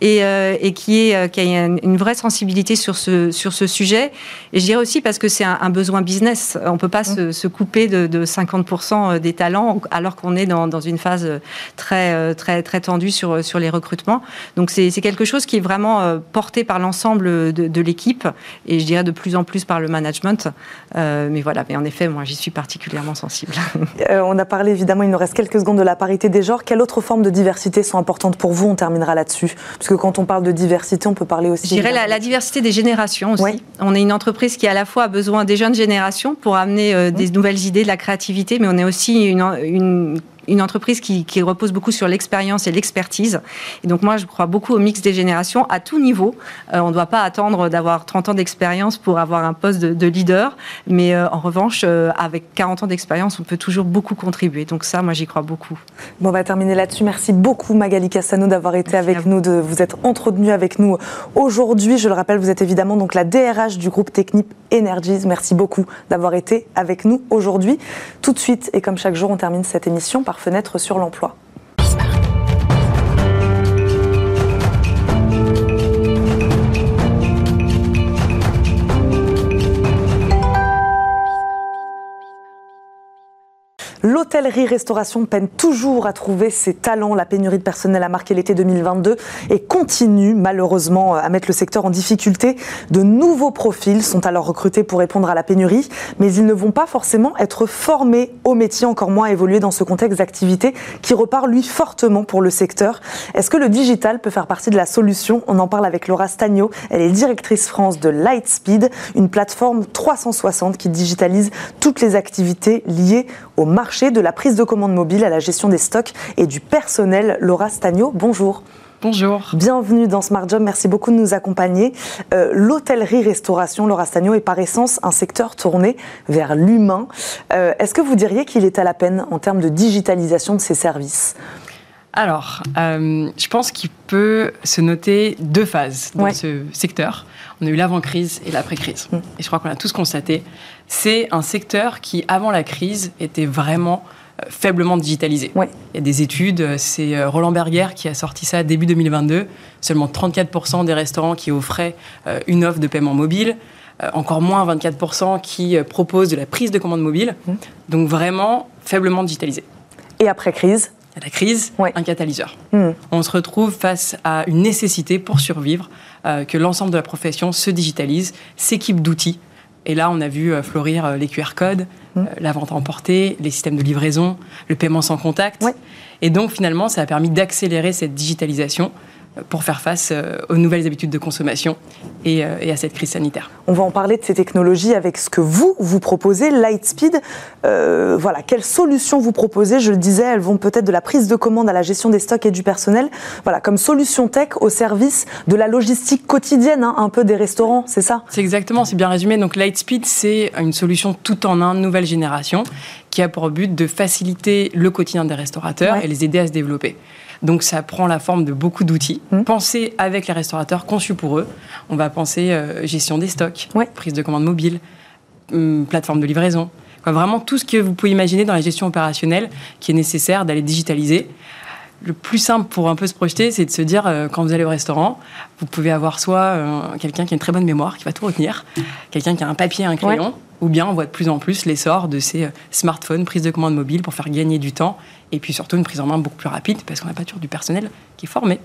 et, euh, et qui, est, euh, qui a une, vraie sensibilité sur ce, sur ce sujet. Et je dirais aussi parce que c'est un, besoin business. On ne peut pas se, se, couper de, de 50% des talents alors qu'on est dans, dans, une phase très, très, très tendue sur, sur les recrutements. Donc c'est quelque chose qui est vraiment porté par l'ensemble de, l'équipe et je dirais de plus en plus par le management. Euh, mais voilà, mais en effet, moi, j'y suis particulièrement sensible. Euh, on a parlé évidemment, il nous reste quelques secondes de la parité des genres. Quelles autres formes de diversité sont importantes pour vous? On terminera là-dessus. Parce que quand on parle de diversité, on peut parler aussi. Je dirais la, diversité des générations aussi. On est une entreprise qui à la fois a besoin des jeunes générations pour amener euh, des nouvelles idées, de la créativité, mais on est aussi une une entreprise qui, qui repose beaucoup sur l'expérience et l'expertise. Et donc moi, je crois beaucoup au mix des générations à tout niveau. Euh, on ne doit pas attendre d'avoir 30 ans d'expérience pour avoir un poste de, de leader, mais euh, en revanche, euh, avec 40 ans d'expérience, on peut toujours beaucoup contribuer. Donc ça, moi, j'y crois beaucoup. Bon, on va terminer là-dessus. Merci beaucoup Magali Castano d'avoir été Merci avec nous, de vous être entretenue avec nous aujourd'hui. Je le rappelle, vous êtes évidemment donc la DRH du groupe Technip Energies. Merci beaucoup d'avoir été avec nous aujourd'hui. Tout de suite, et comme chaque jour, on termine cette émission par fenêtre sur l'emploi. L'hôtellerie-restauration peine toujours à trouver ses talents. La pénurie de personnel a marqué l'été 2022 et continue malheureusement à mettre le secteur en difficulté. De nouveaux profils sont alors recrutés pour répondre à la pénurie, mais ils ne vont pas forcément être formés au métier, encore moins évoluer dans ce contexte d'activité qui repart lui fortement pour le secteur. Est-ce que le digital peut faire partie de la solution? On en parle avec Laura Stagno. Elle est directrice France de Lightspeed, une plateforme 360 qui digitalise toutes les activités liées au marché de la prise de commande mobile à la gestion des stocks et du personnel. Laura Stagno, bonjour. Bonjour. Bienvenue dans Smart Job, merci beaucoup de nous accompagner. Euh, L'hôtellerie-restauration, Laura Stagno, est par essence un secteur tourné vers l'humain. Euh, Est-ce que vous diriez qu'il est à la peine en termes de digitalisation de ces services? Alors, euh, je pense qu'il peut se noter deux phases dans Ouais. ce secteur. On a eu l'avant-crise et l'après-crise. Mm. Et je crois qu'on a tous constaté, c'est un secteur qui, avant la crise, était vraiment euh, faiblement digitalisé. Ouais. Il y a des études, euh, c'est Roland Berger qui a sorti ça début 2022. Seulement 34% des restaurants qui offraient euh, une offre de paiement mobile. Encore moins 24% qui proposent de la prise de commande mobile. Mm. Donc vraiment faiblement digitalisé. Et après crise A la crise, Ouais. un catalyseur. Hmm. On se retrouve face à une nécessité pour survivre, euh, que l'ensemble de la profession se digitalise, s'équipe d'outils. Et là, on a vu euh, fleurir euh, les QR codes, Mm. euh, la vente à emporter, les systèmes de livraison, le paiement sans contact. Ouais. Et donc, finalement, ça a permis d'accélérer cette digitalisation pour faire face euh, aux nouvelles habitudes de consommation et, euh, et à cette crise sanitaire. On va en parler de ces technologies avec ce que vous, vous proposez, Lightspeed. Euh, voilà, quelles solutions vous proposez? Je le disais, elles vont peut-être de la prise de commande à la gestion des stocks et du personnel. Voilà, comme solution tech au service de la logistique quotidienne, hein, un peu des restaurants, c'est ça? C'est exactement, c'est bien résumé. Donc Lightspeed, c'est une solution tout en un, nouvelle génération, qui a pour but de faciliter le quotidien des restaurateurs Ouais. et les aider à se développer. Donc ça prend la forme de beaucoup d'outils, pensés avec les restaurateurs, conçus pour eux. On va penser euh, gestion des stocks, Ouais. prise de commande mobile, hum, plateforme de livraison. Vraiment tout ce que vous pouvez imaginer dans la gestion opérationnelle qui est nécessaire d'aller digitaliser. Le plus simple pour un peu se projeter, c'est de se dire, euh, quand vous allez au restaurant, vous pouvez avoir soit euh, quelqu'un qui a une très bonne mémoire, qui va tout retenir, quelqu'un qui a un papier et un crayon, ou bien on voit de plus en plus l'essor de ces euh, smartphones, prise de commande mobile pour faire gagner du temps, et puis surtout une prise en main beaucoup plus rapide, parce qu'on n'a pas toujours du personnel qui est formé.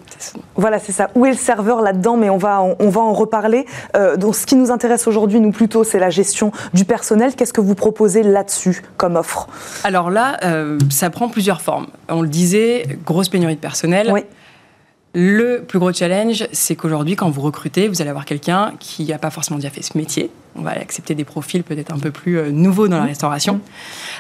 Voilà, c'est ça. Où est le serveur là-dedans? Mais on va, on, on va en reparler. Euh, donc, ce qui nous intéresse aujourd'hui, nous plutôt, c'est la gestion du personnel. Qu'est-ce que vous proposez là-dessus comme offre? Alors là, euh, ça prend plusieurs formes. On le disait, grosse pénurie de personnel. Oui. Le plus gros challenge, c'est qu'aujourd'hui, quand vous recrutez, vous allez avoir quelqu'un qui n'a pas forcément déjà fait ce métier. On va accepter des profils peut-être un peu plus euh, nouveaux dans la restauration.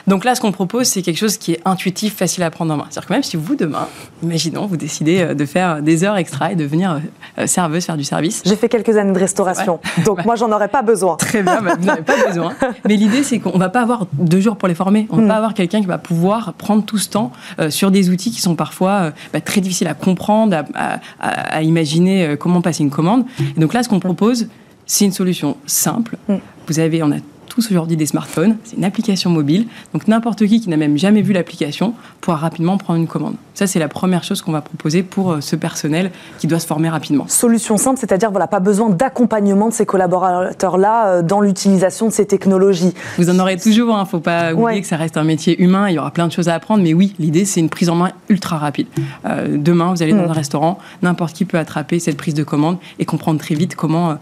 Donc là, ce qu'on propose, c'est quelque chose qui est intuitif, facile à prendre en main. C'est-à-dire que même si vous, demain, imaginons, vous décidez euh, de faire des heures extra et de devenir euh, serveuse, faire du service. J'ai fait quelques années de restauration, donc moi, j'en aurais pas besoin. Très bien, bah, vous n'avez pas besoin. Mais l'idée, c'est qu'on va pas avoir deux jours pour les former. On va Mm. pas avoir quelqu'un qui va pouvoir prendre tout ce temps sur des outils qui sont parfois bah, très difficiles à comprendre, à, à- à- à imaginer comment passer une commande. Et donc là, ce qu'on propose, c'est une solution simple. Mm. Vous avez, on a tous aujourd'hui des smartphones, c'est une application mobile. Donc n'importe qui qui n'a même jamais vu l'application pourra rapidement prendre une commande. Ça, c'est la première chose qu'on va proposer pour euh, ce personnel qui doit se former rapidement. Solution simple, c'est-à-dire voilà, pas besoin d'accompagnement de ces collaborateurs-là euh, dans l'utilisation de ces technologies. Vous en aurez toujours, il ne faut pas oublier Ouais. que ça reste un métier humain, il y aura plein de choses à apprendre, mais oui, l'idée c'est une prise en main ultra rapide. Euh, demain, vous allez dans Mm. un restaurant, n'importe qui peut attraper cette prise de commande et comprendre très vite comment,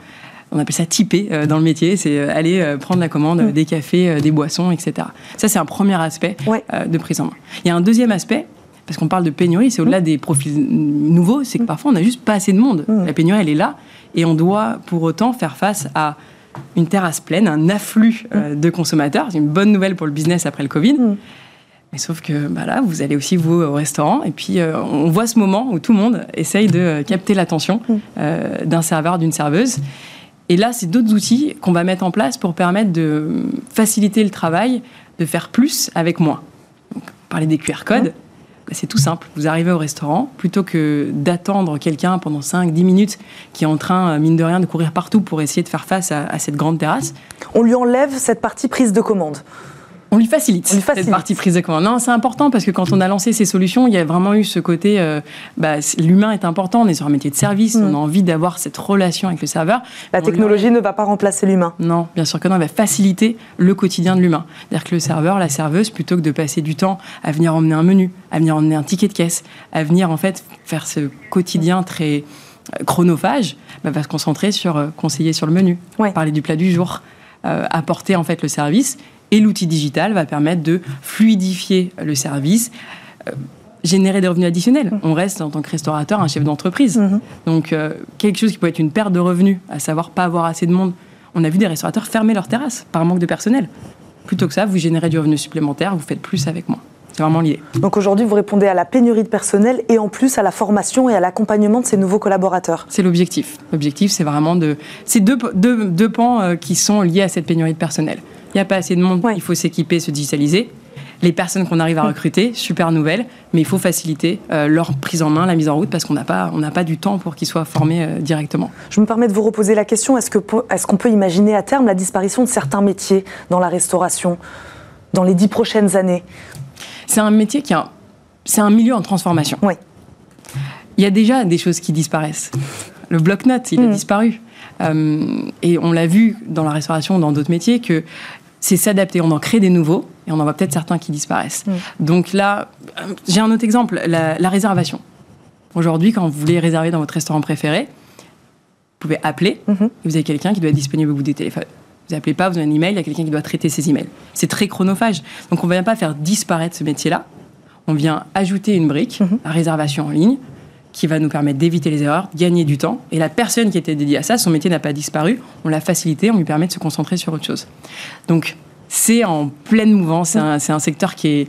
on appelle ça typer euh, dans le métier, c'est euh, aller euh, prendre la commande, euh, des cafés, des boissons, etc. Ça c'est un premier aspect Ouais. de prise en main. Il y a un deuxième aspect, parce qu'on parle de pénurie, c'est au-delà des profils nouveaux, c'est que parfois on n'a juste pas assez de monde. Mm. La pénurie, elle est là, et on doit pour autant faire face à une terrasse pleine, un afflux de consommateurs. C'est une bonne nouvelle pour le business après le Covid. Mm. Mais sauf que bah là, vous allez aussi vous au restaurant et puis euh, on voit ce moment où tout le monde essaye de capter l'attention Mm. euh, d'un serveur, d'une serveuse. Et là, c'est d'autres outils qu'on va mettre en place pour permettre de faciliter le travail, de faire plus avec moins. Donc, parler des QR codes, bah, c'est tout simple. Vous arrivez au restaurant, plutôt que d'attendre quelqu'un pendant 5-10 minutes qui est en train, euh, mine de rien, de courir partout pour essayer de faire face à, à cette grande terrasse, On lui enlève cette partie prise de commande. On lui facilite, On lui facilite. cette partie prise de commande. Non, c'est important parce que quand on a lancé ces solutions, il y a vraiment eu ce côté, euh, bah, l'humain est important, on est sur un métier de service, Mm. on a envie d'avoir cette relation avec le serveur. La lui technologie ne va pas remplacer l'humain. Non, bien sûr que non, elle va faciliter le quotidien de l'humain. C'est-à-dire que le serveur, la serveuse, plutôt que de passer du temps à venir emmener un menu, à venir emmener un ticket de caisse, à venir en fait faire ce quotidien très euh, chronophage, bah, va se concentrer sur euh, conseiller sur le menu, Ouais. parler du plat du jour, euh, apporter en fait le service. Et l'outil digital va permettre de fluidifier le service. euh, générer des revenus additionnels. On reste en tant que restaurateur un chef d'entreprise. Mhm. Donc euh, quelque chose qui peut être une perte de revenus, à savoir pas avoir assez de monde. On a vu des restaurateurs fermer leurs terrasses par manque de personnel. Plutôt que ça, vous générez du revenu supplémentaire, vous faites plus avec moins. C'est vraiment lié. Donc aujourd'hui, vous répondez à la pénurie de personnel et en plus à la formation et à l'accompagnement de ces nouveaux collaborateurs. C'est l'objectif. L'objectif, c'est vraiment de... C'est deux, deux, deux pans euh, qui sont liés à cette pénurie de personnel. Il n'y a pas assez de monde, Ouais. il faut s'équiper, se digitaliser. Les personnes qu'on arrive à recruter, super nouvelle, mais il faut faciliter euh, leur prise en main, la mise en route, parce qu'on n'a pas, on pas du temps pour qu'ils soient formés euh, directement. Je me permets de vous reposer la question, est-ce qu'on peut imaginer à terme la disparition de certains métiers dans la restauration dans les dix prochaines années? C'est un métier qui a... C'est un milieu en transformation. Oui. Il y a déjà des choses qui disparaissent. Le bloc-notes, il a Mm. disparu. Euh, et on l'a vu dans la restauration, dans d'autres métiers, que c'est s'adapter. On en crée des nouveaux et on en voit peut-être certains qui disparaissent. Mm. Donc là, euh, j'ai un autre exemple, la, la réservation. Aujourd'hui, quand vous voulez réserver dans votre restaurant préféré, vous pouvez appeler Mhm. et vous avez quelqu'un qui doit être disponible au bout des téléphones. Vous appelez pas, vous avez un email, il y a quelqu'un qui doit traiter ces emails. C'est très chronophage. Donc on ne vient pas faire disparaître ce métier-là. On vient ajouter une brique, Mhm. la réservation en ligne, qui va nous permettre d'éviter les erreurs, de gagner du temps. Et la personne qui était dédiée à ça, son métier n'a pas disparu. On l'a facilité, on lui permet de se concentrer sur autre chose. Donc c'est en pleine mouvance. C'est un, secteur qui est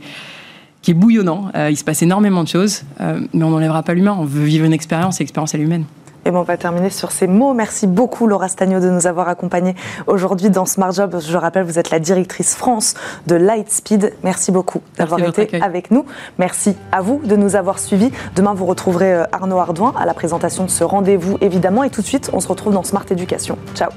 qui est bouillonnant. Euh, il se passe énormément de choses, euh, mais on n'enlèvera pas l'humain. On veut vivre une expérience, et l'expérience est humaine. Et ben on va terminer sur ces mots. Merci beaucoup Laura Stagno de nous avoir accompagnés aujourd'hui dans Smart Job. Je rappelle, vous êtes la directrice France de Lightspeed. Merci beaucoup d'avoir été accueil. avec nous. Merci à vous de nous avoir suivis. Demain, vous retrouverez euh, Arnaud Ardouin à la présentation de ce rendez-vous, évidemment. Et tout de suite, on se retrouve dans Smart Éducation. Ciao.